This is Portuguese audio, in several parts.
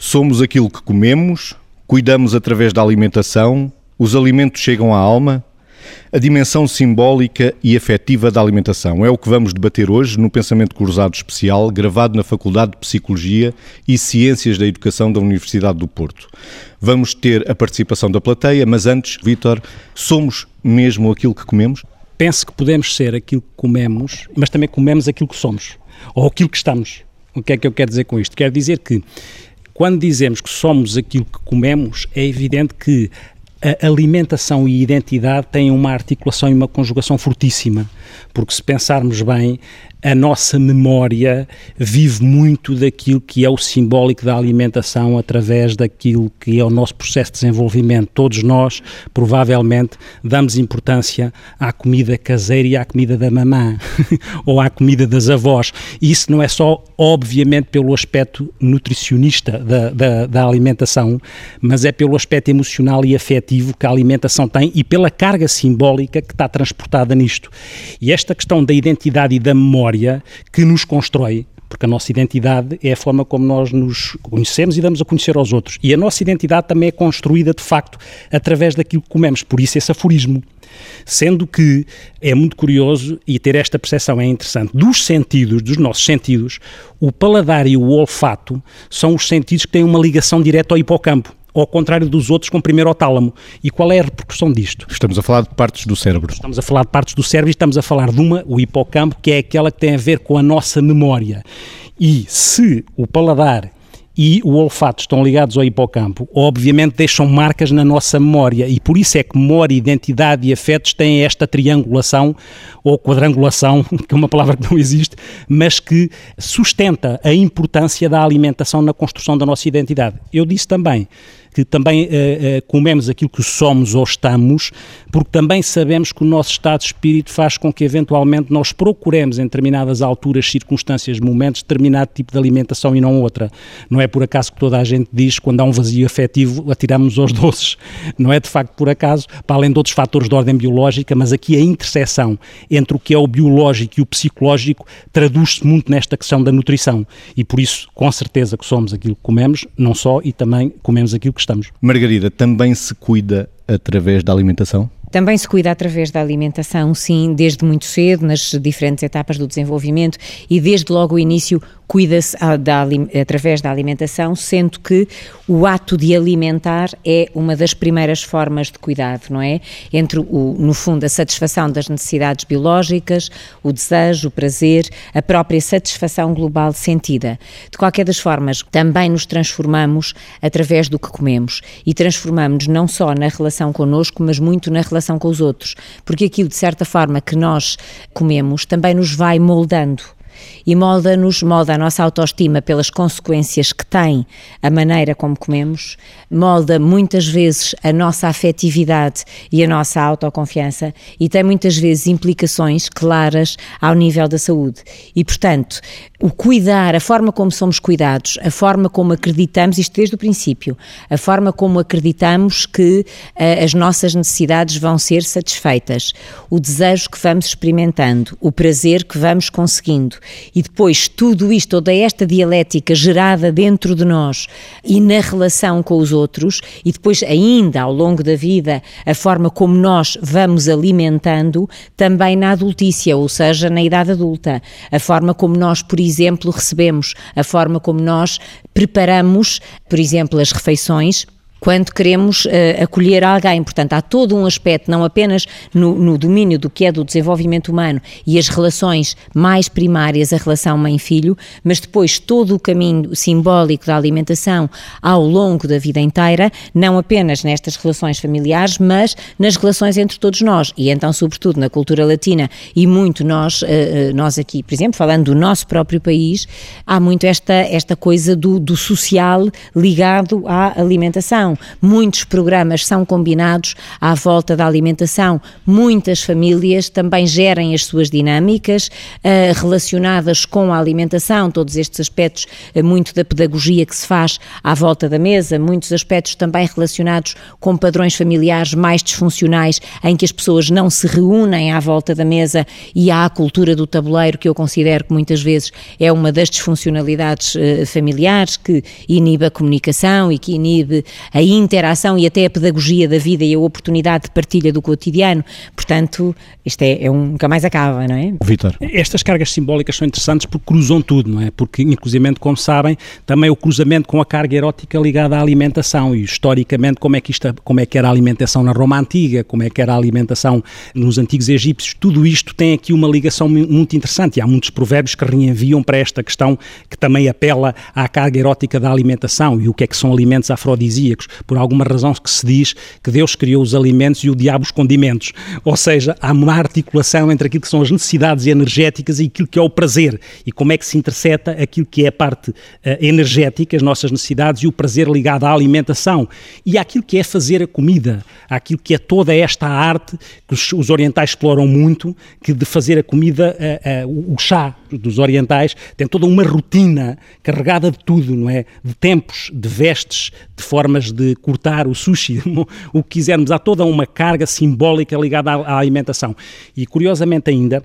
Somos aquilo que comemos, cuidamos através da alimentação, os alimentos chegam à alma. A dimensão simbólica e afetiva da alimentação é o que vamos debater hoje no Pensamento Cruzado Especial, gravado na Faculdade de Psicologia e Ciências da Educação da Universidade do Porto. Vamos ter a participação da plateia, mas antes, Vítor, somos mesmo aquilo que comemos? Penso que podemos ser aquilo que comemos, mas também comemos aquilo que somos, ou aquilo que estamos. O que é que eu quero dizer com isto? Quero dizer que quando dizemos que somos aquilo que comemos, é evidente que a alimentação e identidade têm uma articulação e uma conjugação fortíssima, porque se pensarmos bem, a nossa memória vive muito daquilo que é o simbólico da alimentação através daquilo que é o nosso processo de desenvolvimento. Todos nós, provavelmente, damos importância à comida caseira e à comida da mamã ou à comida das avós. E isso não é só, obviamente, pelo aspecto nutricionista da, da, da alimentação, mas é pelo aspecto emocional e afetivo que a alimentação tem e pela carga simbólica que está transportada nisto. E esta questão da identidade e da memória que nos constrói, porque a nossa identidade é a forma como nós nos conhecemos e damos a conhecer aos outros. E a nossa identidade também é construída, de facto, através daquilo que comemos, por isso esse aforismo. Sendo que é muito curioso e ter esta percepção é interessante. Dos sentidos, dos nossos sentidos, o paladar e o olfato são os sentidos que têm uma ligação direta ao hipocampo ao contrário dos outros com primeiro ao tálamo. E qual é a repercussão disto? Estamos a falar de partes do cérebro. Estamos a falar de partes do cérebro e estamos a falar de uma, o hipocampo, que é aquela que tem a ver com a nossa memória. E se o paladar e o olfato estão ligados ao hipocampo, obviamente deixam marcas na nossa memória e por isso é que memória, identidade e afetos têm esta triangulação ou quadrangulação, que é uma palavra que não existe, mas que sustenta a importância da alimentação na construção da nossa identidade. Eu disse também que também uh, uh, comemos aquilo que somos ou estamos, porque também sabemos que o nosso estado de espírito faz com que eventualmente nós procuremos em determinadas alturas, circunstâncias, momentos, determinado tipo de alimentação e não outra. Não é por acaso que toda a gente diz quando há um vazio afetivo atiramos aos doces. Não é de facto por acaso, para além de outros fatores de ordem biológica, mas aqui a interseção entre o que é o biológico e o psicológico traduz-se muito nesta questão da nutrição. E por isso, com certeza que somos aquilo que comemos, não só, e também comemos aquilo que estamos. Margarida, também se cuida através da alimentação? Também se cuida através da alimentação, sim, desde muito cedo, nas diferentes etapas do desenvolvimento e desde logo o início cuida-se através da alimentação, sendo que o ato de alimentar é uma das primeiras formas de cuidado, não é? Entre, o, no fundo, a satisfação das necessidades biológicas, o desejo, o prazer, a própria satisfação global sentida. De qualquer das formas, também nos transformamos através do que comemos e transformamos-nos não só na relação connosco, mas muito na relação com os outros, porque aquilo, de certa forma, que nós comemos também nos vai moldando e molda-nos, molda a nossa autoestima pelas consequências que tem a maneira como comemos, molda muitas vezes a nossa afetividade e a nossa autoconfiança e tem muitas vezes implicações claras ao nível da saúde. E, portanto, o cuidar, a forma como somos cuidados, a forma como acreditamos, isto desde o princípio, a forma como acreditamos que uh, as nossas necessidades vão ser satisfeitas, o desejo que vamos experimentando, o prazer que vamos conseguindo e depois tudo isto, toda esta dialética gerada dentro de nós e na relação com os outros, e depois ainda ao longo da vida, a forma como nós vamos alimentando, também na adultícia, ou seja, na idade adulta, a forma como nós, por exemplo, recebemos, a forma como nós preparamos, por exemplo, as refeições quando queremos uh, acolher alguém. Portanto, há todo um aspecto, não apenas no, no, domínio do que é do desenvolvimento humano e as relações mais primárias, a relação mãe-filho, mas depois todo o caminho simbólico da alimentação ao longo da vida inteira, não apenas nestas relações familiares, mas nas relações entre todos nós. E então, sobretudo na cultura latina e muito nós, uh, nós aqui, por exemplo, falando do nosso próprio país, há muito esta, esta coisa do, do social ligado à alimentação alimentação, muitos programas são combinados à volta da alimentação, muitas famílias também gerem as suas dinâmicas uh, relacionadas com a alimentação, todos estes aspectos, uh, muito da pedagogia que se faz à volta da mesa, muitos aspectos também relacionados com padrões familiares mais disfuncionais, em que as pessoas não se reúnem à volta da mesa e há a cultura do tabuleiro, que eu considero que muitas vezes é uma das disfuncionalidades uh, familiares, que inibe a comunicação e que inibe a interação e até a pedagogia da vida e a oportunidade de partilha do cotidiano. Portanto, isto é, é um, nunca mais acaba, não é? Vitor. Estas cargas simbólicas são interessantes porque cruzam tudo, não é? Porque, inclusivamente, como sabem, também o cruzamento com a carga erótica ligada à alimentação e, historicamente, como é que, isto, como é que era a alimentação na Roma Antiga, como é que era a alimentação nos antigos egípcios, tudo isto tem aqui uma ligação muito interessante e há muitos provérbios que reenviam para esta questão que também apela à carga erótica da alimentação e o que é que são alimentos afrodisíacos. Por alguma razão que se diz que Deus criou os alimentos e o diabo os condimentos. Ou seja, há uma articulação entre aquilo que são as necessidades energéticas e aquilo que é o prazer e como é que se intercepta aquilo que é a parte uh, energética, as nossas necessidades e o prazer ligado à alimentação e àquilo que é fazer a comida, àquilo que é toda esta arte que os, os orientais exploram muito, que de fazer a comida, uh, uh, o chá dos orientais tem toda uma rotina carregada de tudo, não é? De tempos, de vestes, de formas de cortar o sushi, o que quisermos. Há toda uma carga simbólica ligada à, alimentação. E curiosamente ainda,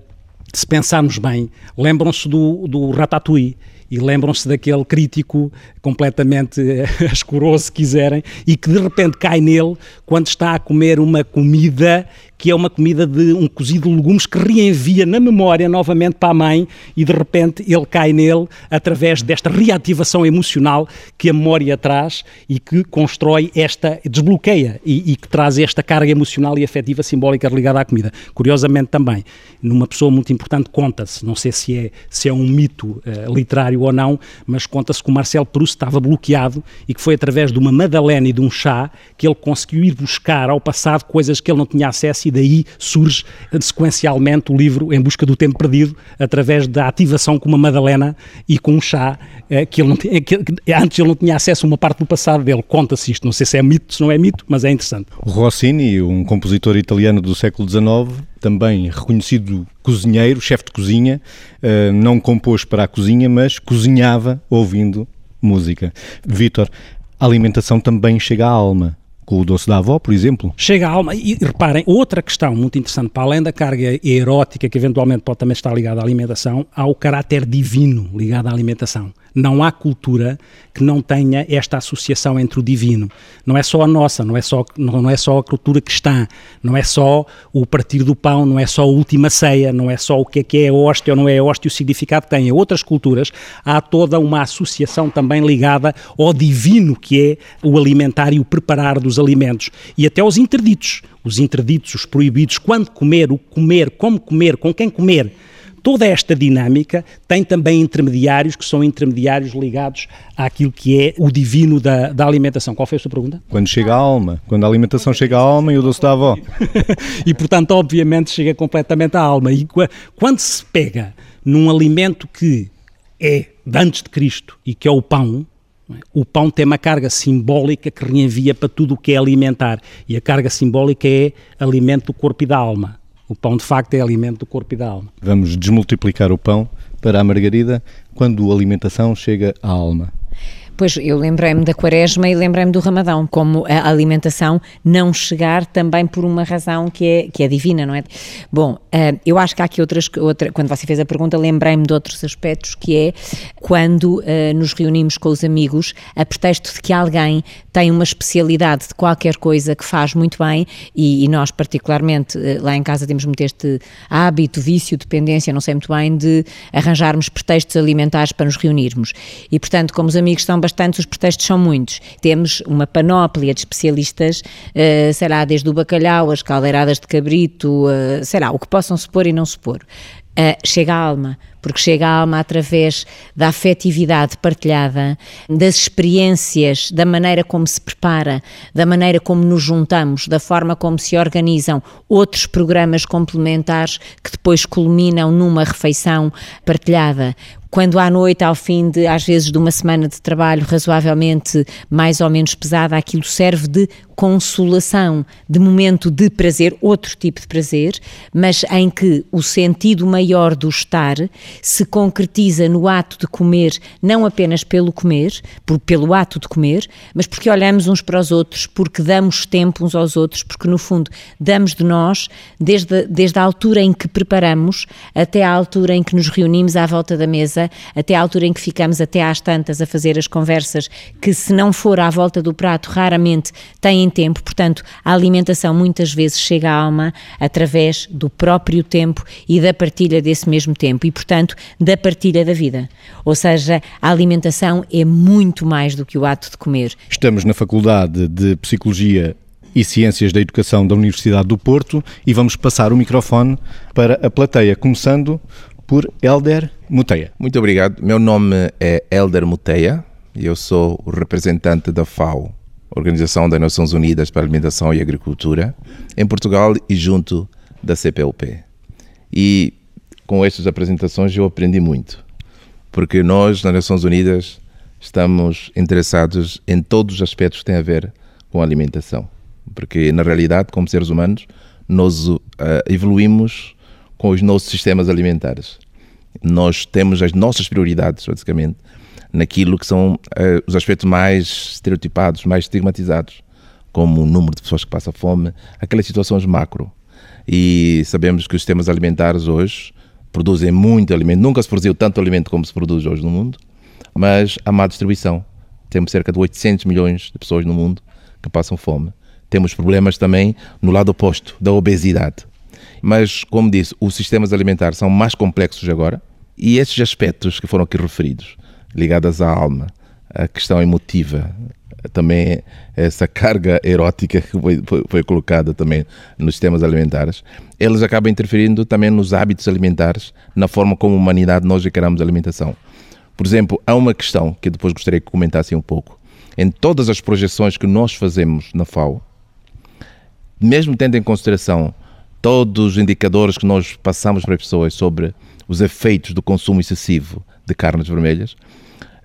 se pensarmos bem, lembram-se do, do Ratatouille e lembram-se daquele crítico completamente escuroso, se quiserem, e que de repente cai nele quando está a comer uma comida que é uma comida de um cozido de legumes que reenvia na memória novamente para a mãe e de repente ele cai nele através desta reativação emocional que a memória traz e que constrói esta, desbloqueia e, e que traz esta carga emocional e afetiva simbólica ligada à comida. Curiosamente também, numa pessoa muito importante conta-se, não sei se é, se é um mito uh, literário ou não, mas conta-se que o Marcel Proust estava bloqueado e que foi através de uma madalena e de um chá que ele conseguiu ir buscar ao passado coisas que ele não tinha acesso e daí surge sequencialmente o livro Em Busca do Tempo Perdido, através da ativação com uma Madalena e com um chá, eh, que ele tinha, que, antes ele não tinha acesso a uma parte do passado dele. Conta-se isto, não sei se é mito, se não é mito, mas é interessante. O Rossini, um compositor italiano do século XIX, também reconhecido cozinheiro, chefe de cozinha, eh, não compôs para a cozinha, mas cozinhava ouvindo música. Vítor, a alimentação também chega à alma com o doce da avó, por exemplo. Chega à alma. E reparem, outra questão muito interessante, para além da carga erótica, que eventualmente pode também estar ligada à alimentação, há o caráter divino ligado à alimentação. Não há cultura que não tenha esta associação entre o divino. Não é só a nossa, não é só, não é só a cultura cristã, não é só o partir do pão, não é só a última ceia, não é só o que é que é hóstia ou não é hóstia, o significado que tem. Em outras culturas há toda uma associação também ligada ao divino que é o alimentar e o preparar dos alimentos. E até aos interditos. Os interditos, os proibidos, quando comer, o comer, como comer, com quem comer Toda esta dinâmica tem também intermediários que são intermediários ligados àquilo que é o divino da, da alimentação. Qual foi a sua pergunta? Quando chega à alma, quando a alimentação chega à alma e o doce da avó. e portanto, obviamente, chega completamente à alma. E quando se pega num alimento que é de antes de Cristo e que é o pão, é? o pão tem uma carga simbólica que reenvia para tudo o que é alimentar. E a carga simbólica é alimento do corpo e da alma. O pão, de facto, é alimento do corpo e da alma. Vamos desmultiplicar o pão para a margarida quando a alimentação chega à alma. Pois eu lembrei-me da quaresma e lembrei-me do ramadão, como a alimentação não chegar também por uma razão que é, que é divina, não é? Bom, uh, eu acho que há aqui outras, outra, quando você fez a pergunta, lembrei-me de outros aspectos, que é quando uh, nos reunimos com os amigos a pretexto de que alguém tem uma especialidade de qualquer coisa que faz muito bem e, e nós particularmente uh, lá em casa temos muito este hábito, vício, dependência, não sei muito bem, de arranjarmos pretextos alimentares para nos reunirmos. E portanto, como os amigos estão bastantes, os pretextos são muitos. Temos uma panóplia de especialistas, uh, sei lá, desde o bacalhau, as caldeiradas de cabrito, uh, sei lá, o que possam se pôr e não se pôr. Uh, chega à alma, porque chega à alma através da afetividade partilhada, das experiências, da maneira como se prepara, da maneira como nos juntamos, da forma como se organizam outros programas complementares que depois culminam numa refeição partilhada quando à noite, ao fim de, às vezes, de uma semana de trabalho razoavelmente mais ou menos pesada, aquilo serve de consolação, de momento de prazer, outro tipo de prazer, mas em que o sentido maior do estar se concretiza no ato de comer, não apenas pelo comer, por, pelo ato de comer, mas porque olhamos uns para os outros, porque damos tempo uns aos outros, porque no fundo damos de nós, desde, desde a altura em que preparamos até à altura em que nos reunimos à volta da mesa, até à altura em que ficamos até às tantas a fazer as conversas, que se não for à volta do prato, raramente têm tempo. Portanto, a alimentação muitas vezes chega à alma através do próprio tempo e da partilha desse mesmo tempo e, portanto, da partilha da vida. Ou seja, a alimentação é muito mais do que o ato de comer. Estamos na Faculdade de Psicologia e Ciências da Educação da Universidade do Porto e vamos passar o microfone para a plateia, começando por Elder Muteia. Muito obrigado. Meu nome é Elder Muteia e eu sou o representante da FAO, Organização das Nações Unidas para a Alimentação e Agricultura, em Portugal e junto da CPLP. E com estas apresentações eu aprendi muito, porque nós, nas Nações Unidas, estamos interessados em todos os aspectos que têm a ver com a alimentação. Porque, na realidade, como seres humanos, nós uh, evoluímos com os nossos sistemas alimentares. Nós temos as nossas prioridades, basicamente, naquilo que são uh, os aspectos mais estereotipados, mais estigmatizados, como o número de pessoas que passam fome, aquelas situações macro. E sabemos que os sistemas alimentares hoje produzem muito alimento. Nunca se produziu tanto alimento como se produz hoje no mundo, mas há má distribuição. Temos cerca de 800 milhões de pessoas no mundo que passam fome. Temos problemas também no lado oposto, da obesidade. Mas, como disse, os sistemas alimentares são mais complexos agora e esses aspectos que foram aqui referidos ligadas à alma, a questão emotiva, também essa carga erótica que foi, foi, foi, colocada também nos sistemas alimentares, eles acabam interferindo também nos hábitos alimentares, na forma como a humanidade nós encaramos a alimentação. Por exemplo, há uma questão que depois gostaria que comentassem um pouco. Em todas as projeções que nós fazemos na FAO, mesmo tendo em consideração todos os indicadores que nós passamos para as pessoas sobre os efeitos do consumo excessivo de carnes vermelhas,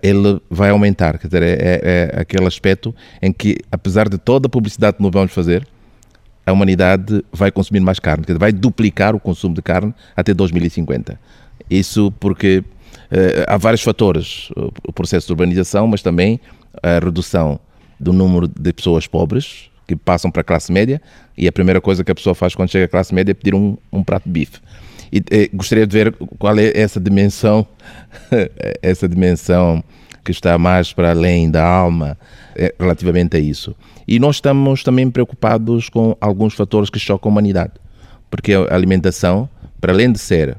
ele vai aumentar. Quer dizer, é, é, é, aquele aspecto em que, apesar de toda a publicidade que nós vamos fazer, a humanidade vai consumir mais carne, quer dizer, vai duplicar o consumo de carne até 2050. Isso porque eh, há vários fatores, o processo de urbanização, mas também a redução do número de pessoas pobres que passam para a classe média e a primeira coisa que a pessoa faz quando chega à classe média é pedir um, um prato de bife. E eh, gostaria de ver qual é essa dimensão, essa dimensão que está mais para além da alma eh, relativamente a isso. E nós estamos também preocupados com alguns fatores que chocam a humanidade, porque a alimentação, para além de ser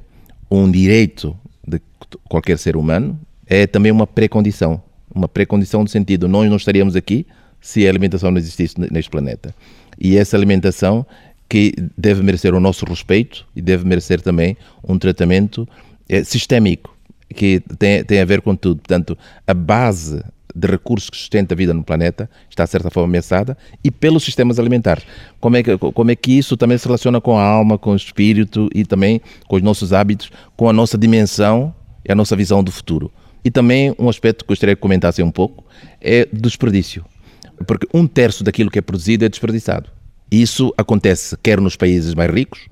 um direito de qualquer ser humano, é também uma pré-condição. Uma pré-condição no sentido, nós não estaríamos aqui se a alimentação não existisse neste planeta. E essa alimentação que deve merecer o nosso respeito e deve merecer também um tratamento é, sistémico, que tem, tem a ver com tudo. Portanto, a base de recursos que sustenta a vida no planeta está, de certa forma, ameaçada e pelos sistemas alimentares. Como é, que, como é que isso também se relaciona com a alma, com o espírito e também com os nossos hábitos, com a nossa dimensão e a nossa visão do futuro. E também um aspecto que gostaria que comentassem um pouco é do desperdício. Porque um terço daquilo que é produzido é desperdiçado. Isso acontece quer nos países mais ricos,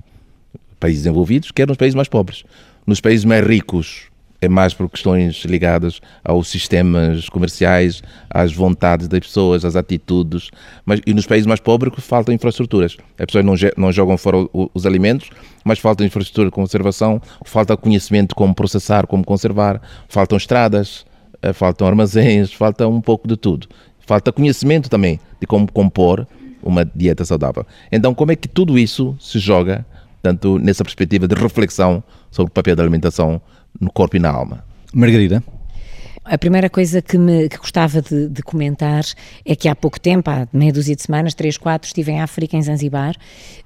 países desenvolvidos, quer nos países mais pobres. Nos países mais ricos é mais por questões ligadas aos sistemas comerciais, às vontades das pessoas, às atitudes, mas e nos países mais pobres faltam infraestruturas. As pessoas não, não jogam fora os alimentos, mas falta infraestrutura de conservação, falta conhecimento como processar, como conservar, faltam estradas, eh, faltam armazéns, falta um pouco de tudo. Falta conhecimento também de como compor uma dieta saudável. Então, como é que tudo isso se joga, tanto nessa perspectiva de reflexão sobre o papel da alimentação no corpo e na alma? Margarida? A primeira coisa que, me, que gostava de, de, comentar é que há pouco tempo, há meia dúzia de semanas, três, quatro, estive em África, em Zanzibar,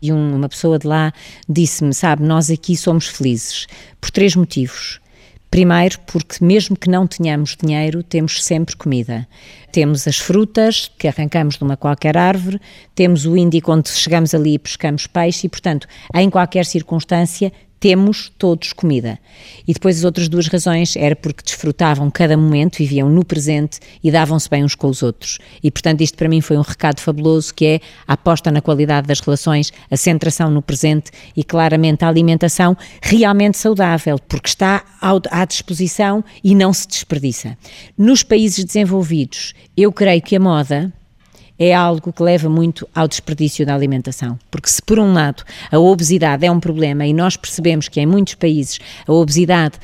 e um, uma pessoa de lá disse-me: Sabe, nós aqui somos felizes por três motivos. Primeiro, porque mesmo que não tenhamos dinheiro, temos sempre comida. Temos as frutas que arrancamos de uma qualquer árvore, temos o Índico onde chegamos ali e pescamos peixe e, portanto, em qualquer circunstância, temos todos comida. E depois as outras duas razões era porque desfrutavam cada momento, viviam no presente e davam-se bem uns com os outros. E portanto isto para mim foi um recado fabuloso que é a aposta na qualidade das relações, a centração no presente e claramente a alimentação realmente saudável, porque está à disposição e não se desperdiça. Nos países desenvolvidos, eu creio que a moda é algo que leva muito ao desperdício da alimentação. Porque se por um lado a obesidade é um problema e nós percebemos que em muitos países a obesidade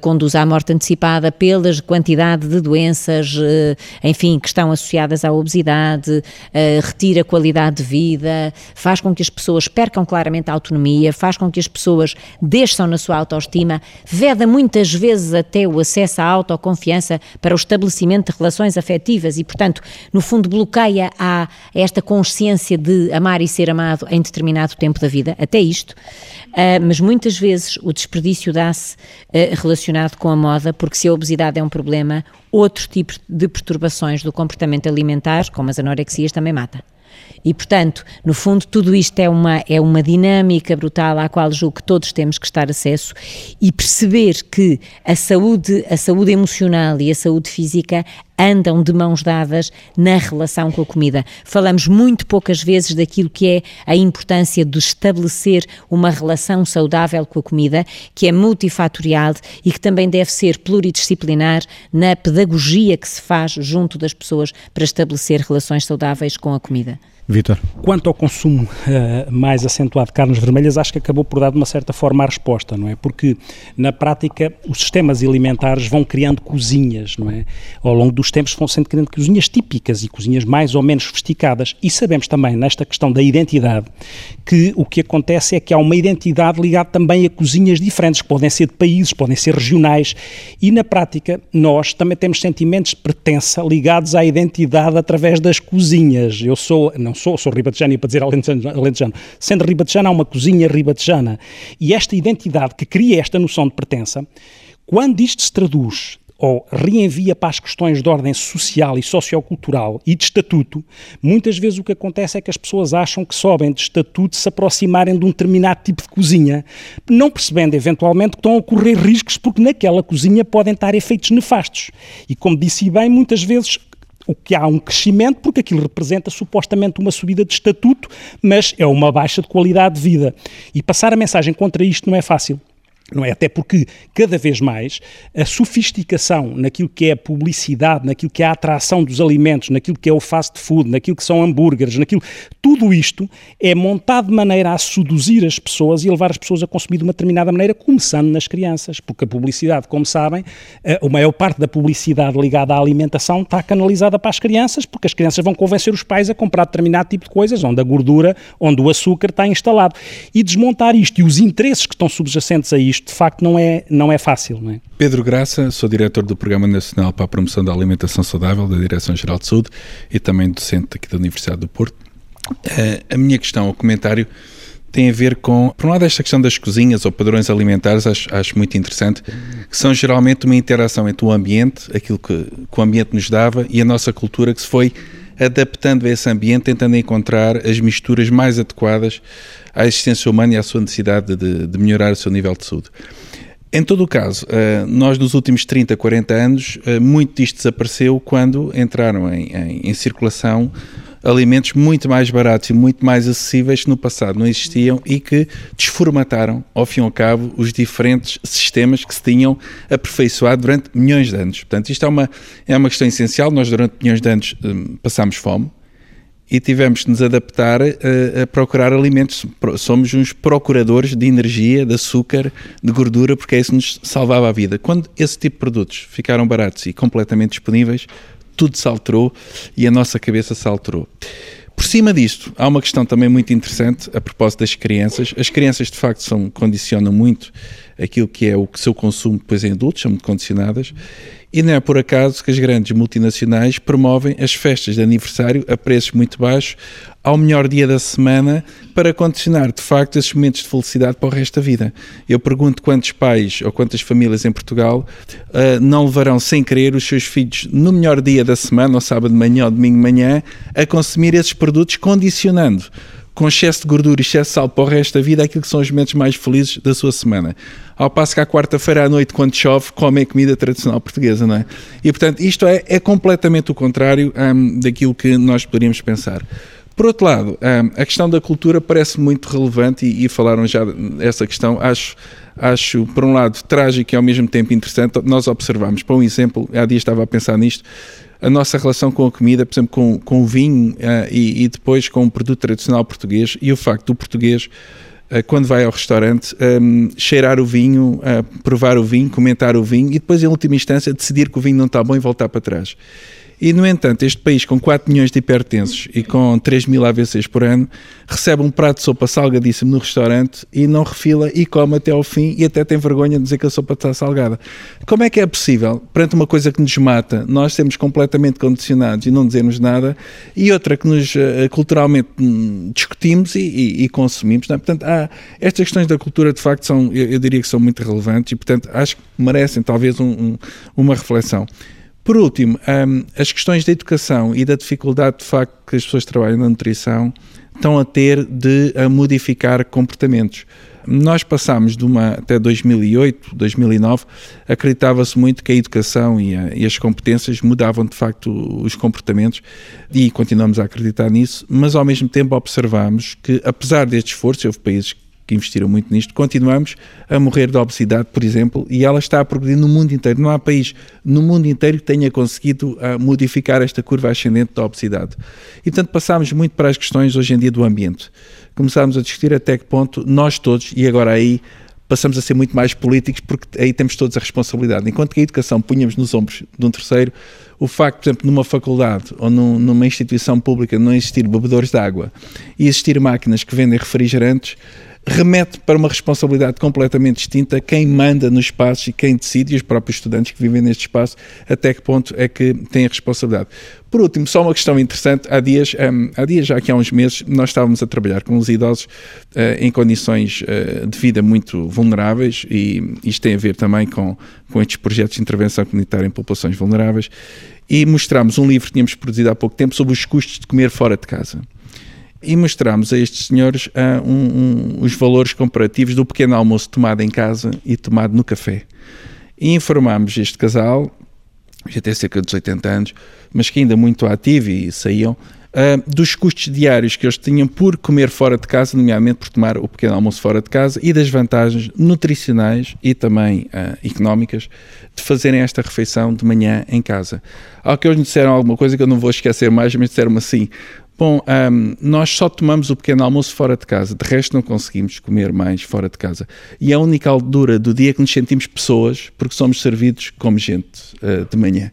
conduz à morte antecipada pela quantidade de doenças, eh, enfim, que estão associadas à obesidade, eh, retira a qualidade de vida, faz com que as pessoas percam claramente a autonomia, faz com que as pessoas desçam na sua autoestima, veda muitas vezes até o acesso à autoconfiança para o estabelecimento de relações afetivas e, portanto, no fundo, bloqueia a esta consciência de amar e ser amado em determinado tempo da vida, até isto. Mas muitas vezes o desperdício dá-se relacionado com a moda, porque se a obesidade é um problema, outros tipos de perturbações do comportamento alimentar, como as anorexias, também mata. E, portanto, no fundo, tudo isto é uma, é uma dinâmica brutal à qual julgo que todos temos que estar acesso e perceber que a saúde, a saúde emocional e a saúde física andam de mãos dadas na relação com a comida. Falamos muito poucas vezes daquilo que é a importância de estabelecer uma relação saudável com a comida, que é multifatorial e que também deve ser pluridisciplinar na pedagogia que se faz junto das pessoas para estabelecer relações saudáveis com a comida. Vitor. Quanto ao consumo uh, mais acentuado de carnes vermelhas, acho que acabou por dar de uma certa forma a resposta, não é? Porque na prática os sistemas alimentares vão criando cozinhas, não é? Ao longo dos tempos vão sendo criando cozinhas típicas e cozinhas mais ou menos sofisticadas. E sabemos também nesta questão da identidade que o que acontece é que há uma identidade ligada também a cozinhas diferentes, que podem ser de países, podem ser regionais. E na prática nós também temos sentimentos de pertença ligados à identidade através das cozinhas. Eu sou, não sou, sou ribatejano e para dizer alentejano, alentejano, sendo ribatejano há uma cozinha ribatejana. E esta identidade que cria esta noção de pertença, quando isto se traduz ou reenvia para as questões de ordem social e sociocultural e de estatuto, muitas vezes o que acontece é que as pessoas acham que sobem de estatuto se aproximarem de um determinado tipo de cozinha, não percebendo eventualmente que estão a correr riscos porque naquela cozinha podem estar efeitos nefastos. E como disse bem, muitas vezes o que há um crescimento, porque aquilo representa supostamente uma subida de estatuto, mas é uma baixa de qualidade de vida. E passar a mensagem contra isto não é fácil. Não é? Até porque, cada vez mais, a sofisticação naquilo que é a publicidade, naquilo que é a atração dos alimentos, naquilo que é o fast food, naquilo que são hambúrgueres, naquilo, tudo isto é montado de maneira a seduzir as pessoas e levar as pessoas a consumir de uma determinada maneira, começando nas crianças. Porque a publicidade, como sabem, a maior parte da publicidade ligada à alimentação está canalizada para as crianças, porque as crianças vão convencer os pais a comprar determinado tipo de coisas, onde a gordura, onde o açúcar está instalado. E desmontar isto e os interesses que estão subjacentes a isto isto de facto não é, não é fácil. Não é? Pedro Graça, sou diretor do Programa Nacional para a Promoção da Alimentação Saudável da Direção-Geral de Saúde e também docente aqui da Universidade do Porto. Uh, a minha questão, o comentário, tem a ver com, por um lado, esta questão das cozinhas ou padrões alimentares, acho, acho muito interessante, que são geralmente uma interação entre o ambiente, aquilo que, que o ambiente nos dava, e a nossa cultura que se foi adaptando a esse ambiente, tentando encontrar as misturas mais adequadas à existência humana e à sua necessidade de, de melhorar o seu nível de saúde. Em todo o caso, eh, nós nos últimos 30, 40 anos, eh, muito disto desapareceu quando entraram em, em, em circulação alimentos muito mais baratos e muito mais acessíveis que no passado não existiam e que desformataram, ao fim e ao cabo, os diferentes sistemas que se tinham aperfeiçoado durante milhões de anos. Portanto, isto é uma, é uma questão essencial. Nós, durante milhões de anos, hum, passámos fome, e tivemos de nos adaptar a, a, procurar alimentos. Somos uns procuradores de energia, de açúcar, de gordura, porque é isso que nos salvava a vida. Quando esse tipo de produtos ficaram baratos e completamente disponíveis, tudo se alterou e a nossa cabeça se alterou. Por cima disto, há uma questão também muito interessante a propósito das crianças. As crianças, de facto, são, condicionam muito aquilo que é o seu consumo depois em adultos, são muito condicionadas. E não é por acaso que as grandes multinacionais promovem as festas de aniversário a preços muito baixos, ao melhor dia da semana, para condicionar de facto esses momentos de felicidade para o resto da vida. Eu pergunto quantos pais ou quantas famílias em Portugal uh, não levarão sem querer os seus filhos no melhor dia da semana, ou sábado de manhã ou domingo de manhã, a consumir esses produtos, condicionando com excesso de gordura e excesso de sal para o resto da vida, aquilo que são os momentos mais felizes da sua semana. Ao passo que à quarta-feira à noite, quando chove, comem comida tradicional portuguesa, não é? E, portanto, isto é, é completamente o contrário um, daquilo que nós poderíamos pensar. Por outro lado, um, a questão da cultura parece muito relevante e, e falaram já dessa questão. Acho, acho, por um lado, trágico e ao mesmo tempo interessante. Nós observamos, por um exemplo, há dias estava a pensar nisto, a nossa relação com a comida, por exemplo, com, com o vinho uh, e, e, depois com o produto tradicional português e o facto do português, uh, quando vai ao restaurante, um, cheirar o vinho, uh, provar o vinho, comentar o vinho e depois, em última instância, decidir que o vinho não está bom e voltar para trás. E, no entanto, este país com 4 milhões de hipertensos e com 3 mil AVCs por ano recebe um prato de sopa salgadíssimo no restaurante e não refila e come até ao fim e até tem vergonha de dizer que a sopa está salgada. Como é que é possível, perante uma coisa que nos mata, nós sermos completamente condicionados e não dizermos nada e outra que nos uh, culturalmente hum, discutimos e, e, e consumimos? É? Portanto, há, estas questões da cultura, de facto, são, eu, eu, diria que são muito relevantes e, portanto, acho que merecem talvez um, um, uma reflexão. Por último, um, as questões da educação e da dificuldade de facto que as pessoas que trabalham na nutrição estão a ter de a modificar comportamentos. Nós passámos de uma até 2008, 2009, acreditava-se muito que a educação e, a, e, as competências mudavam de facto os comportamentos e continuamos a acreditar nisso, mas ao mesmo tempo observamos que apesar deste esforço, houve países que investiram muito nisto, continuamos a morrer de obesidade, por exemplo, e ela está a progredir no mundo inteiro. Não há país no mundo inteiro que tenha conseguido uh, modificar esta curva ascendente da obesidade. E, portanto, passámos muito para as questões hoje em dia do ambiente. Começámos a discutir até que ponto nós todos, e agora aí passamos a ser muito mais políticos porque aí temos todos a responsabilidade. Enquanto que a educação punhamos nos ombros de um terceiro, o facto, por exemplo, numa faculdade ou num, numa instituição pública não existir bebedores de água e existir máquinas que vendem refrigerantes, remete para uma responsabilidade completamente distinta. Quem manda no espaço e quem decide, e os próprios estudantes que vivem neste espaço, até que ponto é que têm a responsabilidade. Por último, só uma questão interessante, há dias, um, há dias já que há uns meses, nós estávamos a trabalhar com os idosos uh, em condições uh, de vida muito vulneráveis e isto tem a ver também com, com estes projetos de intervenção comunitária em populações vulneráveis e mostramos um livro que tínhamos produzido há pouco tempo sobre os custos de comer fora de casa e mostramos a estes senhores uh, um, um, os valores comparativos do pequeno almoço tomado em casa e tomado no café. E informámos este casal, já tem cerca de 80 anos, mas que ainda muito ativo e saíam, uh, dos custos diários que eles tinham por comer fora de casa, nomeadamente por tomar o pequeno almoço fora de casa, e das vantagens nutricionais e também uh, económicas de fazerem esta refeição de manhã em casa. Ao que eles me disseram alguma coisa que eu não vou esquecer mais, mas disseram-me assim: Bom, um, nós só tomamos o pequeno almoço fora de casa, de resto não conseguimos comer mais fora de casa. E é a única altura do dia que nos sentimos pessoas, porque somos servidos como gente uh, de manhã.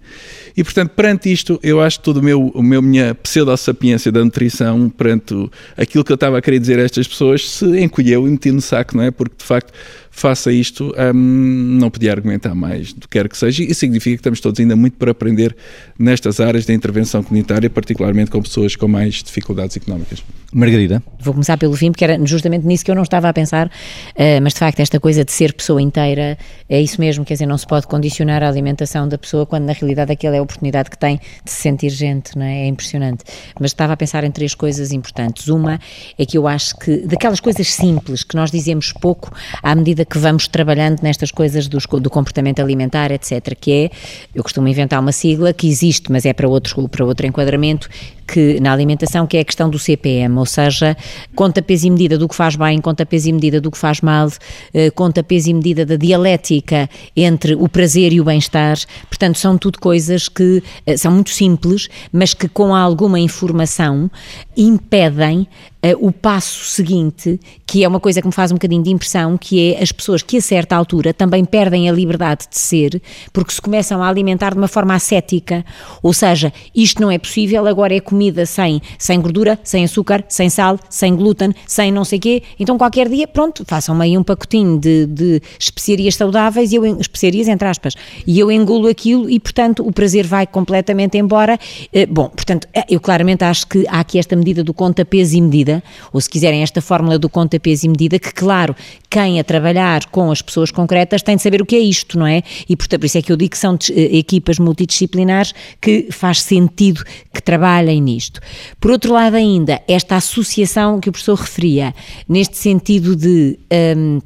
E portanto, perante isto, eu acho que toda a meu, o meu, minha pseudo-sapiência da nutrição, perante aquilo que eu estava a querer dizer a estas pessoas, se encolheu e meti no saco, não é? Porque de facto faça isto, um, não podia argumentar mais do que quer que seja, e significa que estamos todos ainda muito para aprender nestas áreas da intervenção comunitária, particularmente com pessoas com mais dificuldades económicas. Margarida? Vou começar pelo fim, porque era justamente nisso que eu não estava a pensar, uh, mas de facto esta coisa de ser pessoa inteira é isso mesmo, quer dizer, não se pode condicionar a alimentação da pessoa quando na realidade aquela é a oportunidade que tem de se sentir gente, não é? É impressionante. Mas estava a pensar em três coisas importantes. Uma é que eu acho que daquelas coisas simples que nós dizemos pouco à medida que vamos trabalhando nestas coisas do, do comportamento alimentar, etc., que é, eu costumo inventar uma sigla que existe, mas é para outro, para outro enquadramento, que na alimentação, que é a questão do CPM, ou seja, conta peso e medida do que faz bem, conta peso e medida do que faz mal, eh, conta peso e medida da dialética entre o prazer e o bem-estar. Portanto, são tudo coisas que eh, são muito simples, mas que com alguma informação impedem uh, o passo seguinte, que é uma coisa que me faz um bocadinho de impressão, que é as pessoas que a certa altura também perdem a liberdade de ser, porque se começam a alimentar de uma forma ascética, ou seja, isto não é possível, agora é comida sem, sem gordura, sem açúcar, sem sal, sem glúten, sem não sei quê, então qualquer dia, pronto, façam-me aí um pacotinho de, de especiarias saudáveis, e eu, especiarias entre aspas, e eu engulo aquilo e, portanto, o prazer vai completamente embora. Uh, bom, portanto, eh, eu claramente acho que há aqui esta medida do conta peso e medida, ou se quiserem, esta fórmula do conta, peso e medida, que, claro, quem a trabalhar com as pessoas concretas tem de saber o que é isto, não é? E portanto, por isso é que eu digo que são eh, equipas multidisciplinares que faz sentido que trabalhem nisto. Por outro lado, ainda, esta associação que o professor referia, neste sentido de. Um,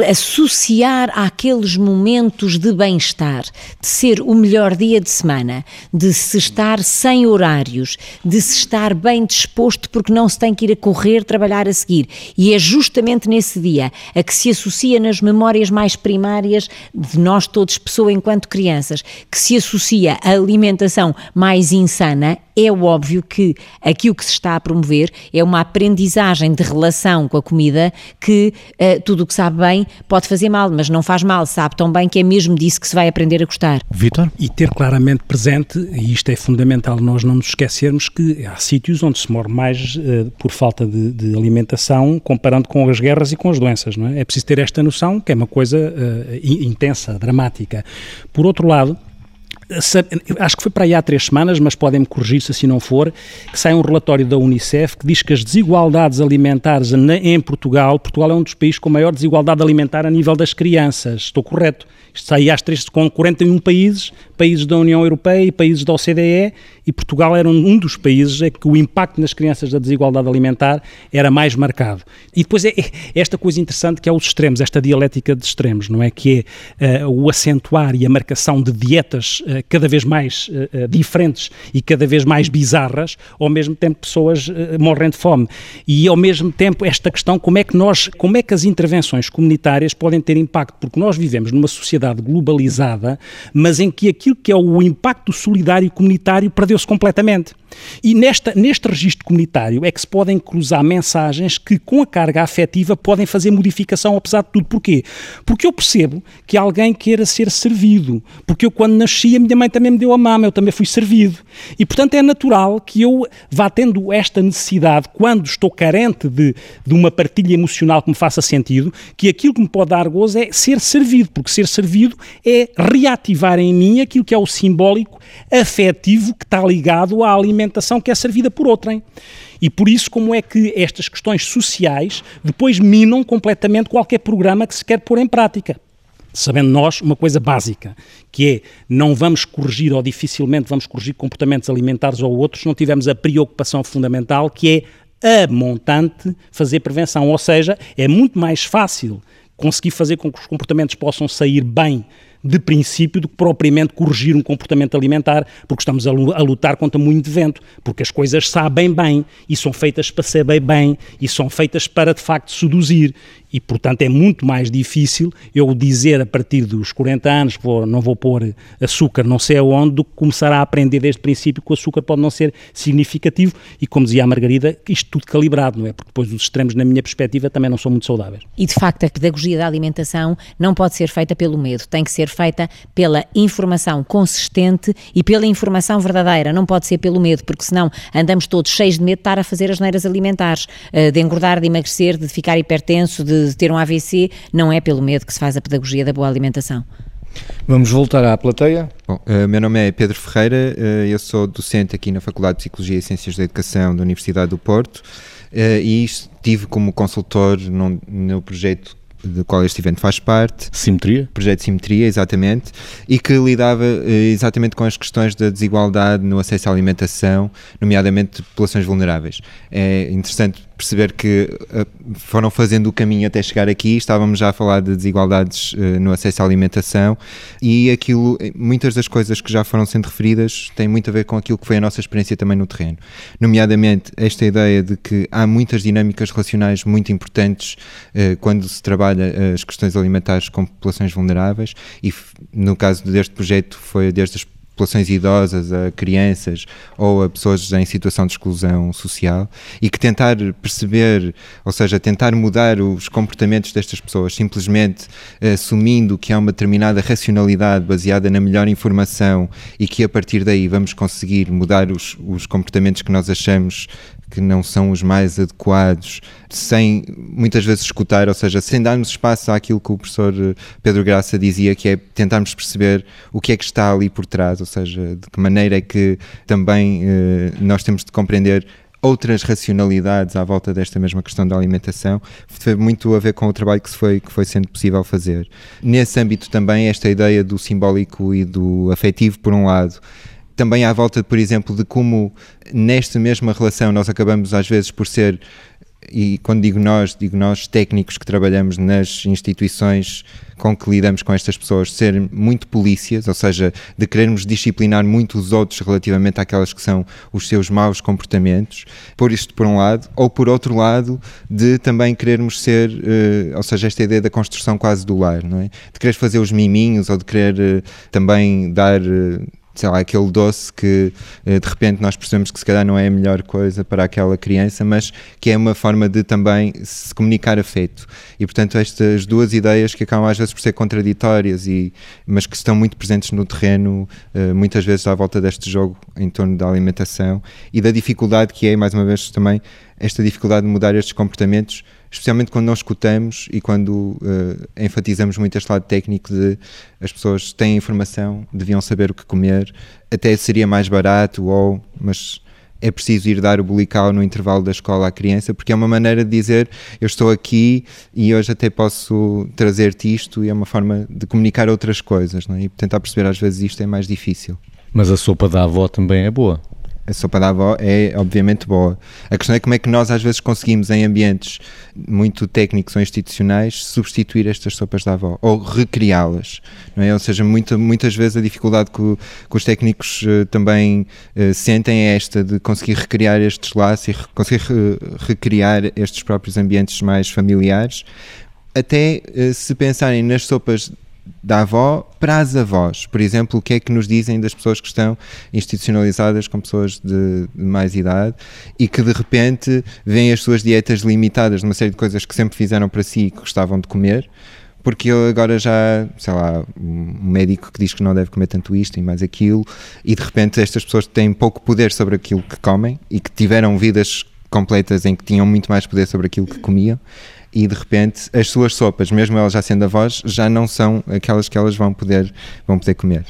associar àqueles momentos de bem-estar, de ser o melhor dia de semana, de se estar sem horários, de se estar bem disposto porque não se tem que ir a correr trabalhar a seguir. E é justamente nesse dia a que se associa nas memórias mais primárias de nós todos, pessoa enquanto crianças, que se associa a alimentação mais insana é óbvio que aquilo que se está a promover é uma aprendizagem de relação com a comida que uh, tudo o que sabe bem pode fazer mal, mas não faz mal, sabe tão bem que é mesmo disso que se vai aprender a gostar. Vitor? E ter claramente presente, e isto é fundamental nós não nos esquecermos, que há sítios onde se morre mais uh, por falta de, de, alimentação comparando com as guerras e com as doenças, não é? É preciso ter esta noção que é uma coisa uh, intensa, dramática. Por outro lado, acho que foi para aí há três semanas, mas podem-me corrigir se assim não for, que sai um relatório da Unicef que diz que as desigualdades alimentares em Portugal, Portugal é um dos países com maior desigualdade alimentar a nível das crianças, estou correto? Isto sai às três, com 41 países, países da União Europeia e países da OCDE, e Portugal era um, dos países em que o impacto nas crianças da desigualdade alimentar era mais marcado. E depois é, é esta coisa interessante que é os extremos, esta dialética de extremos, não é? Que é uh, o acentuar e a marcação de dietas uh, cada vez mais uh, diferentes e cada vez mais bizarras, ao mesmo tempo pessoas morrem de fome. E ao mesmo tempo esta questão, como é que nós, como é que as intervenções comunitárias podem ter impacto? Porque nós vivemos numa sociedade globalizada, mas em que aquilo que é o impacto solidário comunitário perdeu-se completamente. E nesta, neste registro comunitário é que se podem cruzar mensagens que, com a carga afetiva, podem fazer modificação, apesar de tudo. Porquê? Porque eu percebo que alguém queira ser servido. Porque eu, quando nasci, a minha mãe também me deu a mama, eu também fui servido. E, portanto, é natural que eu vá tendo esta necessidade, quando estou carente de, de uma partilha emocional que me faça sentido, que aquilo que me pode dar gozo é ser servido. Porque ser servido é reativar em mim aquilo que é o simbólico afetivo que está ligado à alimentação alimentação que é servida por outrem. E por isso, como é que estas questões sociais depois minam completamente qualquer programa que se quer pôr em prática? Sabendo nós uma coisa básica, que é não vamos corrigir ou dificilmente vamos corrigir comportamentos alimentares ou outros se não tivermos a preocupação fundamental que é a montante fazer prevenção. Ou seja, é muito mais fácil conseguir fazer com que os comportamentos possam sair bem de princípio do que propriamente corrigir um comportamento alimentar, porque estamos a lutar contra muito vento, porque as coisas sabem bem e são feitas para saber bem e são feitas para de facto seduzir e, portanto, é muito mais difícil eu dizer a partir dos 40 anos que não vou pôr açúcar não sei aonde, do que começar a aprender desde o princípio que o açúcar pode não ser significativo e, como dizia a Margarida, isto tudo calibrado, não é? Porque depois os extremos, na minha perspectiva, também não são muito saudáveis. E, de facto, a pedagogia da alimentação não pode ser feita pelo medo, tem que ser feita pela informação consistente e pela informação verdadeira, não pode ser pelo medo, porque senão andamos todos cheios de medo de estar a fazer as neiras alimentares, eh, de engordar, de emagrecer, de ficar hipertenso, de de ter um AVC, não é pelo medo que se faz a pedagogia da boa alimentação. Vamos voltar à plateia. Bom, uh, meu nome é Pedro Ferreira, uh, eu sou docente aqui na Faculdade de Psicologia e Ciências da Educação da Universidade do Porto uh, e estive como consultor no, no projeto do qual este evento faz parte. Simetria? Projeto Simetria, exatamente, e que lidava exatamente com as questões da desigualdade no acesso à alimentação, nomeadamente de populações vulneráveis. É interessante perceber que uh, foram fazendo o caminho até chegar aqui. Estávamos já a falar de desigualdades uh, no acesso à alimentação e aquilo, muitas das coisas que já foram sendo referidas têm muito a ver com aquilo que foi a nossa experiência também no terreno. Nomeadamente, esta ideia de que há muitas dinâmicas relacionais muito importantes quando se trabalha as questões alimentares com populações vulneráveis e no caso deste projeto foi desde as populações idosas, a crianças ou a pessoas em situação de exclusão social e que tentar perceber, ou seja, tentar mudar os comportamentos destas pessoas, simplesmente assumindo que há uma determinada racionalidade baseada na melhor informação e que a partir daí vamos conseguir mudar os, os comportamentos que nós achamos que não são os mais adequados, sem muitas vezes escutar, ou seja, sem darmos espaço àquilo que o professor eh, Pedro Graça dizia, que é tentarmos perceber o que é que está ali por trás, ou seja, de que maneira é que também eh, nós temos de compreender outras racionalidades à volta desta mesma questão da alimentação, foi muito a ver com o trabalho que, se foi, que foi sendo possível fazer. Nesse âmbito também, esta ideia do simbólico e do afetivo, por um lado, também à volta, por exemplo, de como nesta mesma relação nós acabamos às vezes por ser e quando digo nós, digo nós técnicos que trabalhamos nas instituições com que lidamos com estas pessoas, ser muito polícias, ou seja, de querermos disciplinar muito os outros relativamente àquelas que são os seus maus comportamentos, por isto por um lado, ou por outro lado, de também querermos ser, uh, ou seja, esta ideia da construção quase do lar, não é? De querer fazer os miminhos ou de querer uh, também dar. Uh, sei lá, aquele doce que eh, de repente nós percebemos que se calhar não é a melhor coisa para aquela criança, mas que é uma forma de também se comunicar afeto. E portanto estas duas ideias que acabam às vezes por ser contraditórias, e, mas que estão muito presentes no terreno, eh, muitas vezes à volta deste jogo em torno da alimentação e da dificuldade que é, mais uma vez também, esta dificuldade de mudar estes comportamentos especialmente quando não escutamos e quando uh, enfatizamos muito este lado técnico de as pessoas têm informação, deviam saber o que comer, até seria mais barato, ou, mas é preciso ir dar o bulical no intervalo da escola à criança, porque é uma maneira de dizer eu estou aqui e hoje até posso trazer-te isto e é uma forma de comunicar outras coisas, não é? e tentar perceber às vezes isto é mais difícil. Mas a sopa da avó também é boa a sopa da avó é obviamente boa. A questão é como é que nós às vezes conseguimos em ambientes muito técnicos ou institucionais substituir estas sopas da avó ou recriá-las, não é? Ou seja, muita, muitas vezes a dificuldade que, o, que os técnicos uh, também uh, sentem é esta de conseguir recriar estes laços e re conseguir re recriar estes próprios ambientes mais familiares. Até uh, se pensarem nas sopas da avó para as avós. Por exemplo, o que é que nos dizem das pessoas que estão institucionalizadas com pessoas de, de mais idade e que de repente veem as suas dietas limitadas numa série de coisas que sempre fizeram para si e que gostavam de comer porque ele agora já, sei lá, um médico que diz que não deve comer tanto isto e mais aquilo, e de repente estas pessoas têm pouco poder sobre aquilo que comem e que tiveram vidas completas em que tinham muito mais poder sobre aquilo que comiam e de repente as suas sopas, mesmo elas já sendo avós, já não são aquelas que elas vão poder, vão poder comer.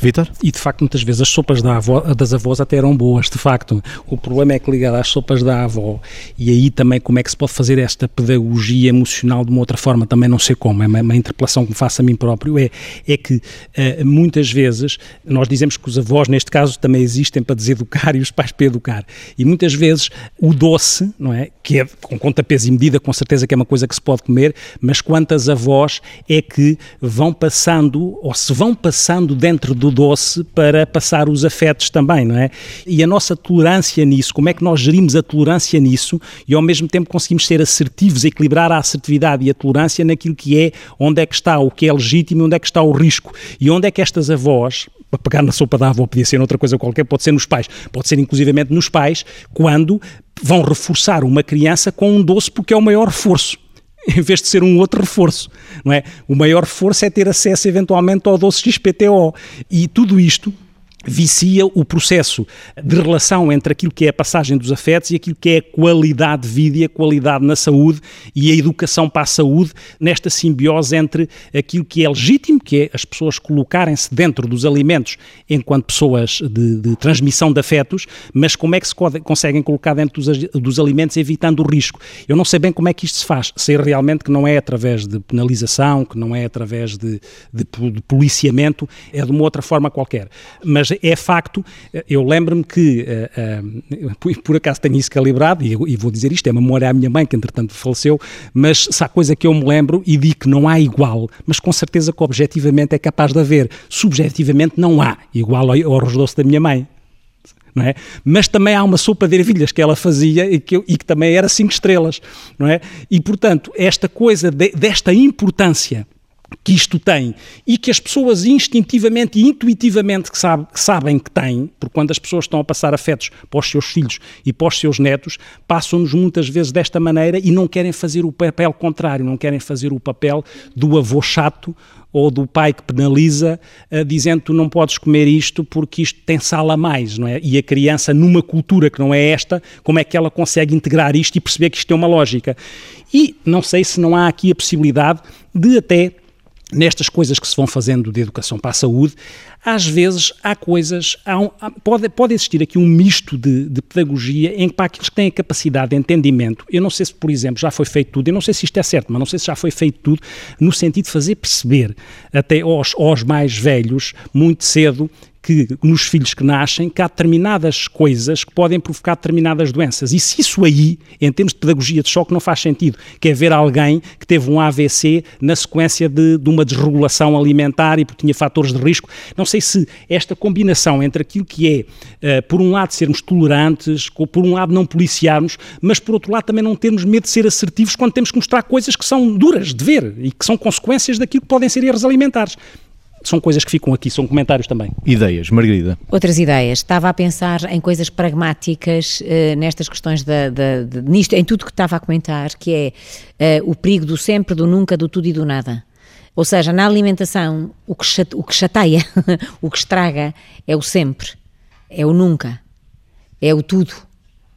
Vitor? E de facto, muitas vezes as sopas da avó, das avós até eram boas, de facto. O problema é que ligado às sopas da avó, e aí também como é que se pode fazer esta pedagogia emocional de uma outra forma, também não sei como, é uma, uma interpelação que me faço a mim próprio, é, é que uh, muitas vezes nós dizemos que os avós, neste caso, também existem para deseducar e os pais para educar. E muitas vezes o doce, não é? Que é com conta, peso e medida, com certeza que é uma coisa que se pode comer, mas quantas avós é que vão passando, ou se vão passando dentro do doce para passar os afetos também, não é? E a nossa tolerância nisso, como é que nós gerimos a tolerância nisso e ao mesmo tempo conseguimos ser assertivos, equilibrar a assertividade e a tolerância naquilo que é, onde é que está o que é legítimo onde é que está o risco. E onde é que estas avós, para pegar na sopa da avó, podia ser outra coisa qualquer, pode ser nos pais, pode ser inclusivamente nos pais, quando vão reforçar uma criança com um doce porque é o maior reforço em vez de ser um outro reforço, não é? O maior reforço é ter acesso eventualmente ao doce XPTO e tudo isto vicia o processo de relação entre aquilo que é a passagem dos afetos e aquilo que é a qualidade de vida e a qualidade na saúde e a educação para a saúde nesta simbiose entre aquilo que é legítimo, que é as pessoas colocarem-se dentro dos alimentos enquanto pessoas de, de, transmissão de afetos, mas como é que se conseguem colocar dentro dos, dos alimentos evitando o risco. Eu não sei bem como é que isto se faz, sei realmente que não é através de penalização, que não é através de, de, de policiamento, é de uma outra forma qualquer. Mas é facto, eu lembro-me que, uh, uh, por acaso tenho isso calibrado, e, vou dizer isto, é memória à minha mãe, que entretanto faleceu, mas se há coisa que eu me lembro e digo que não há igual, mas com certeza que objetivamente é capaz de haver, subjetivamente não há igual ao, arroz doce da minha mãe. É? Mas também há uma sopa de ervilhas que ela fazia e que, e que também era cinco estrelas, não é? E portanto, esta coisa de, desta importância que isto tem e que as pessoas instintivamente e intuitivamente que, sabe, que sabem que têm, porque quando as pessoas estão a passar afetos para os seus filhos e para os seus netos, passam-nos muitas vezes desta maneira e não querem fazer o papel contrário, não querem fazer o papel do avô chato ou do pai que penaliza, uh, dizendo tu não podes comer isto porque isto tem sal a mais, não é? E a criança, numa cultura que não é esta, como é que ela consegue integrar isto e perceber que isto tem uma lógica? E não sei se não há aqui a possibilidade de até nestas coisas que se vão fazendo de educação para a saúde, às vezes há coisas, há um, pode, pode existir aqui um misto de, de, pedagogia em que para aqueles que têm a capacidade de entendimento, eu não sei se, por exemplo, já foi feito tudo, eu não sei se isto é certo, mas não sei se já foi feito tudo, no sentido de fazer perceber até aos, aos mais velhos, muito cedo, que nos filhos que nascem que há determinadas coisas que podem provocar determinadas doenças. E se isso aí, em termos de pedagogia de choque, não faz sentido, que é ver alguém que teve um AVC na sequência de, de uma desregulação alimentar e porque tinha fatores de risco. Não sei se esta combinação entre aquilo que é, uh, por um lado, sermos tolerantes, por um lado, não policiarmos, mas por outro lado, também não termos medo de ser assertivos quando temos que mostrar coisas que são duras de ver e que são consequências daquilo que podem ser erros alimentares são coisas que ficam aqui, são comentários também. Ideias, Margarida. Outras ideias. Estava a pensar em coisas pragmáticas uh, nestas questões, da, da, de, nisto, em tudo que estava a comentar, que é uh, o perigo do sempre, do nunca, do tudo e do nada. Ou seja, na alimentação, o que, chate, o que chateia, o que estraga, é o sempre, é o nunca, é o tudo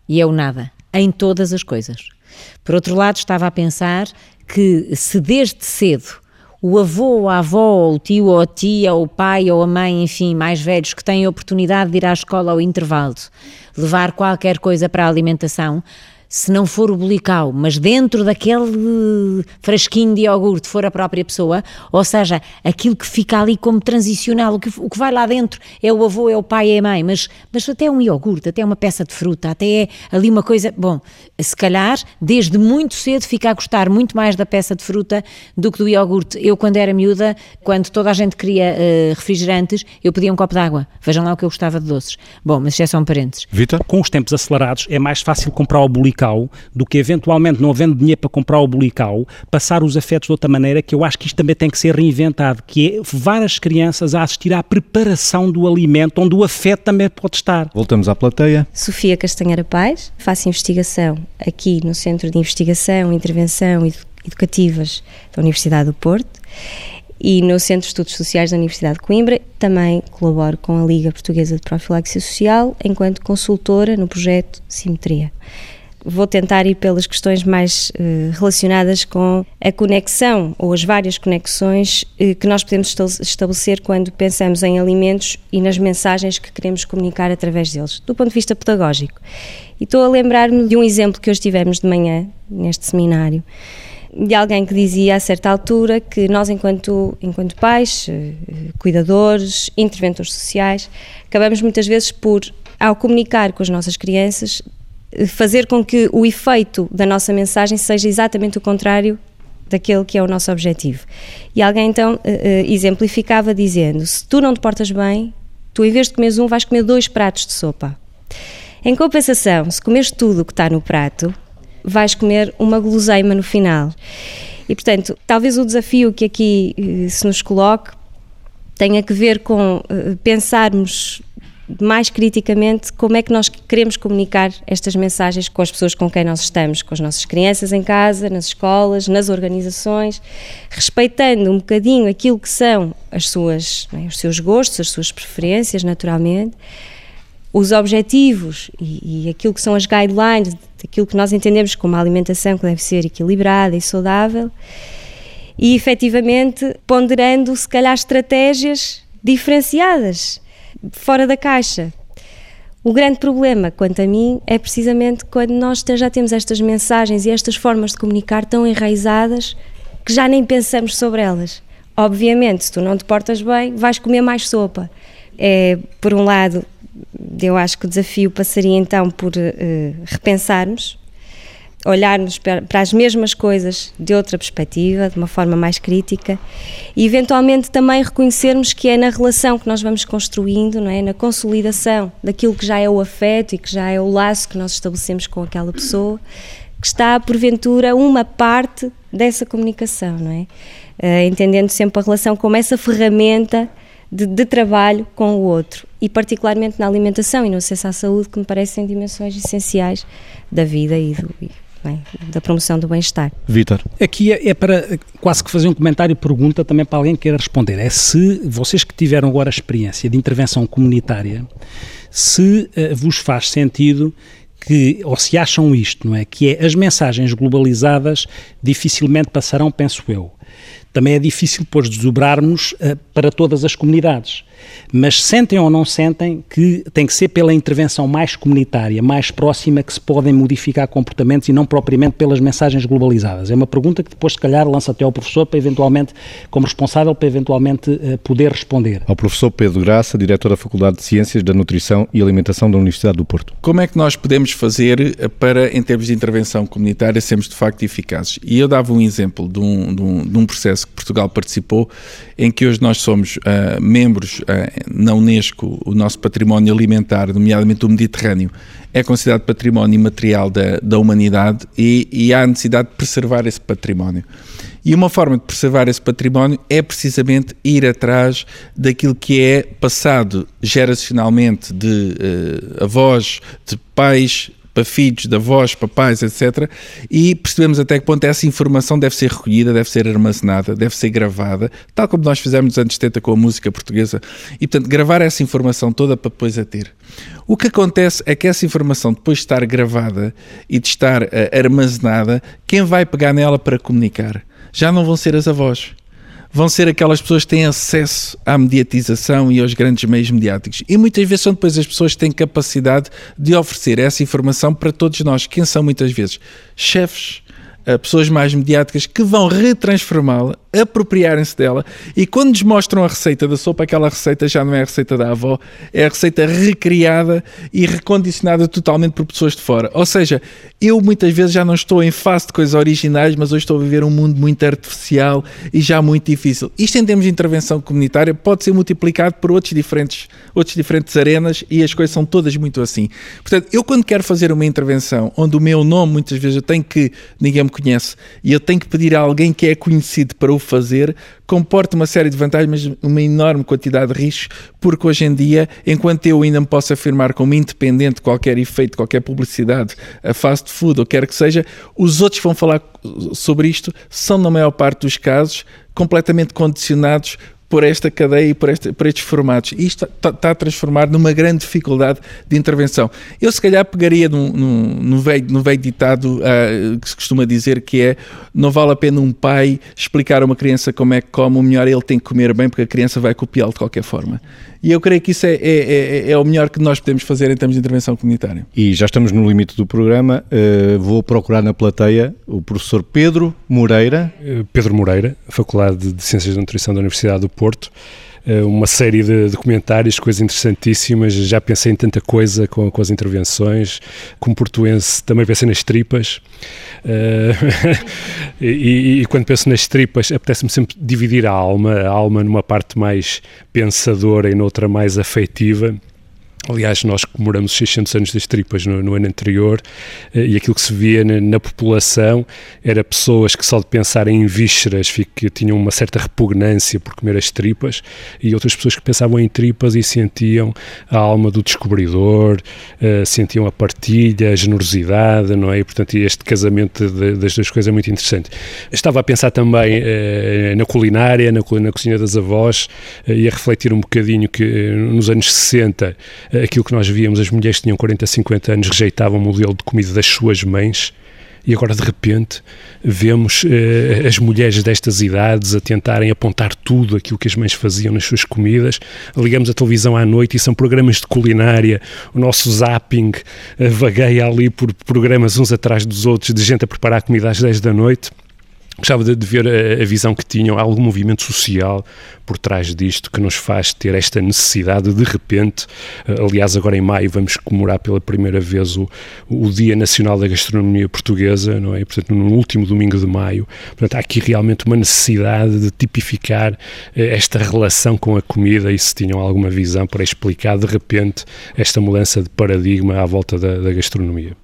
e é o nada, em todas as coisas. Por outro lado, estava a pensar que se desde cedo o avô, ou a avó, ou o tio, ou a tia, ou o pai, ou a mãe, enfim, mais velhos que têm a oportunidade de ir à escola ao intervalo, levar qualquer coisa para a alimentação, se não for o bulical, mas dentro daquele frasquinho de iogurte for a própria pessoa, ou seja, aquilo que fica ali como transicional, o que, o que vai lá dentro é o avô, é o pai, é a mãe, mas, mas até um iogurte, até uma peça de fruta, até é ali uma coisa, bom, se calhar desde muito cedo fica a gostar muito mais da peça de fruta do que do iogurte. Eu quando era miúda, quando toda a gente queria uh, refrigerantes, eu pedia um copo de água, vejam lá o que eu gostava de doces. Bom, mas isso é só um parênteses. Vitor? Com os tempos acelerados é mais fácil comprar o bulical bulical do que eventualmente, não havendo dinheiro para comprar o bulical, passar os afetos de outra maneira, que eu acho que isto também tem que ser reinventado, que é várias crianças a assistir à preparação do alimento, onde o afeto também pode estar. Voltamos à plateia. Sofia Castanheira Paz, faço investigação aqui no Centro de Investigação e Intervenção Educativas da Universidade do Porto e no Centro de Estudos Sociais da Universidade de Coimbra. Também colaboro com a Liga Portuguesa de Profilaxia Social enquanto consultora no projeto Simetria vou tentar ir pelas questões mais uh, relacionadas com a conexão ou as várias conexões uh, que nós podemos estabelecer quando pensamos em alimentos e nas mensagens que queremos comunicar através deles, do ponto de vista pedagógico. E estou a lembrar-me de um exemplo que hoje tivemos de manhã, neste seminário, de alguém que dizia a certa altura que nós, enquanto, enquanto pais, uh, cuidadores, interventores sociais, acabamos muitas vezes por, ao comunicar com as nossas crianças, fazer com que o efeito da nossa mensagem seja exatamente o contrário daquele que é o nosso objetivo. E alguém então uh, exemplificava dizendo: se tu não te portas bem, tu em vez de comeres um, vais comer dois pratos de sopa. Em compensação, se comeres tudo o que está no prato, vais comer uma guloseima no final. E portanto, talvez o desafio que aqui uh, se nos coloque tenha que ver com pensarmos mais criticamente como é que nós queremos comunicar estas mensagens com as pessoas com quem nós estamos, com as nossas crianças em casa, nas escolas, nas organizações, respeitando um bocadinho aquilo que são as suas, é, os seus gostos, as suas preferências, naturalmente, os objetivos e, e aquilo que são as guidelines, aquilo que nós entendemos como uma alimentação que deve ser equilibrada e saudável, e efetivamente ponderando, se calhar, estratégias diferenciadas fora da caixa. O grande problema, quanto a mim, é precisamente quando nós já temos estas mensagens e estas formas de comunicar tão enraizadas que já nem pensamos sobre elas. Obviamente, se tu não te portas bem, vais comer mais sopa. É, por um lado, eu acho que o desafio passaria então por uh, repensarmos olharmos para as mesmas coisas de outra perspectiva, de uma forma mais crítica e eventualmente também reconhecermos que é na relação que nós vamos construindo, não é, na consolidação daquilo que já é o afeto e que já é o laço que nós estabelecemos com aquela pessoa, que está porventura uma parte dessa comunicação, não é? Uh, entendendo sempre a relação como essa ferramenta de, de, trabalho com o outro e particularmente na alimentação e no acesso à saúde que me parecem dimensões essenciais da vida e do, bem, da promoção do bem-estar. Vítor. Aqui é, é, para quase que fazer um comentário e pergunta também para alguém que queira responder. É se vocês que tiveram agora a experiência de intervenção comunitária, se uh, vos faz sentido que, ou se acham isto, não é? Que é as mensagens globalizadas dificilmente passarão, penso eu. Também é difícil depois desdobrarmos uh, para todas as comunidades mas sentem ou não sentem que tem que ser pela intervenção mais comunitária, mais próxima, que se podem modificar comportamentos e não propriamente pelas mensagens globalizadas? É uma pergunta que depois, se calhar, lança até ao professor para eventualmente, como responsável, para eventualmente eh, poder responder. Ao professor Pedro Graça, diretor da Faculdade de Ciências da Nutrição e Alimentação da Universidade do Porto. Como é que nós podemos fazer eh, para, em termos de intervenção comunitária, sermos de facto eficazes? E eu dava um exemplo de um, de um, de um processo que Portugal participou, em que hoje nós somos uh, membros uh, na Unesco, o nosso património alimentar, nomeadamente o Mediterrâneo, é considerado património imaterial da, da humanidade e, e há necessidade de preservar esse património. E uma forma de preservar esse património é precisamente ir atrás daquilo que é passado geracionalmente de uh, avós, de pais, para filhos, de avós, papais, etc. E percebemos até que ponto essa informação deve ser recolhida, deve ser armazenada, deve ser gravada, tal como nós fizemos nos anos 70 com a música portuguesa. E, portanto, gravar essa informação toda para depois a ter. O que acontece é que essa informação, depois de estar gravada e de estar uh, armazenada, quem vai pegar nela para comunicar? Já não vão ser as avós vão ser aquelas pessoas que têm acesso à mediatização e aos grandes meios mediáticos. E muitas vezes são depois as pessoas que têm capacidade de oferecer essa informação para todos nós. Quem são muitas vezes? Chefes, eh, pessoas mais mediáticas que vão retransformá-la apropriarem-se dela e quando nos mostram a receita da sopa, aquela receita já não é a receita da avó, é a receita recriada e recondicionada totalmente por pessoas de fora. Ou seja, eu muitas vezes já não estou em face de coisas originais, mas hoje estou a viver um mundo muito artificial e já muito difícil. Isto em termos de intervenção comunitária pode ser multiplicado por outros diferentes, outros diferentes arenas e as coisas são todas muito assim. Portanto, eu quando quero fazer uma intervenção onde o meu nome muitas vezes eu tenho que, ninguém me conhece, e eu tenho que pedir a alguém que é conhecido para o fazer comporta uma série de vantagens, mas uma enorme quantidade de riscos, porque hoje em dia, enquanto eu ainda me posso afirmar como independente de qualquer efeito, qualquer publicidade, a fast food ou quer que seja, os outros vão falar sobre isto, são na maior parte dos casos completamente condicionados por esta cadeia e por, este, por estes formatos. Isto está, está, a transformar numa grande dificuldade de intervenção. Eu, se calhar, pegaria num, num, num, velho, num velho ditado uh, que se costuma dizer que é não vale a pena um pai explicar a uma criança como é que come, o melhor é ele tem que comer bem porque a criança vai copiá-lo de qualquer forma. E eu creio que isso é, é, é, é, o melhor que nós podemos fazer em termos de intervenção comunitária. E já estamos no limite do programa. Uh, vou procurar na plateia o professor Pedro Moreira. Eh, Pedro Moreira, Faculdade de Ciências da Nutrição da Universidade do Porto. Eh, uma série de documentários, coisas interessantíssimas. Já pensei em tanta coisa com, com as intervenções. Como portuense, também pensei nas tripas. Uh, e, e, quando penso nas tripas, apetece-me sempre dividir a alma, a alma numa parte mais pensadora e noutra mais afetiva. Aliás, nós comemoramos 600 anos das tripas no, no ano anterior eh, e aquilo que se via na, na, população era pessoas que só de pensar em vísceras que tinham uma certa repugnância por comer as tripas e outras pessoas que pensavam em tripas e sentiam a alma do descobridor, uh, sentiam a partilha, a generosidade, não é? E, portanto, este casamento de, das duas coisas é muito interessante. Estava a pensar também uh, na culinária, na, na, cozinha das avós uh, e a refletir um bocadinho que nos anos 60 aquilo que nós víamos, as mulheres que tinham 40, 50 anos rejeitavam o modelo de comida das suas mães e agora de repente vemos eh, as mulheres destas idades a tentarem apontar tudo aquilo que as mães faziam nas suas comidas. Ligamos a televisão à noite e são programas de culinária. O nosso zapping eh, vagueia ali por programas uns atrás dos outros de gente a preparar comida às 10 da noite. Gostava de, de ver a, a, visão que tinham, algum movimento social por trás disto que nos faz ter esta necessidade de repente. Eh, aliás, agora em maio vamos comemorar pela primeira vez o, o Dia Nacional da Gastronomia Portuguesa, não é? Portanto, no último domingo de maio. Portanto, há aqui realmente uma necessidade de tipificar eh, esta relação com a comida e se tinham alguma visão para explicar de repente esta mudança de paradigma à volta da, da gastronomia.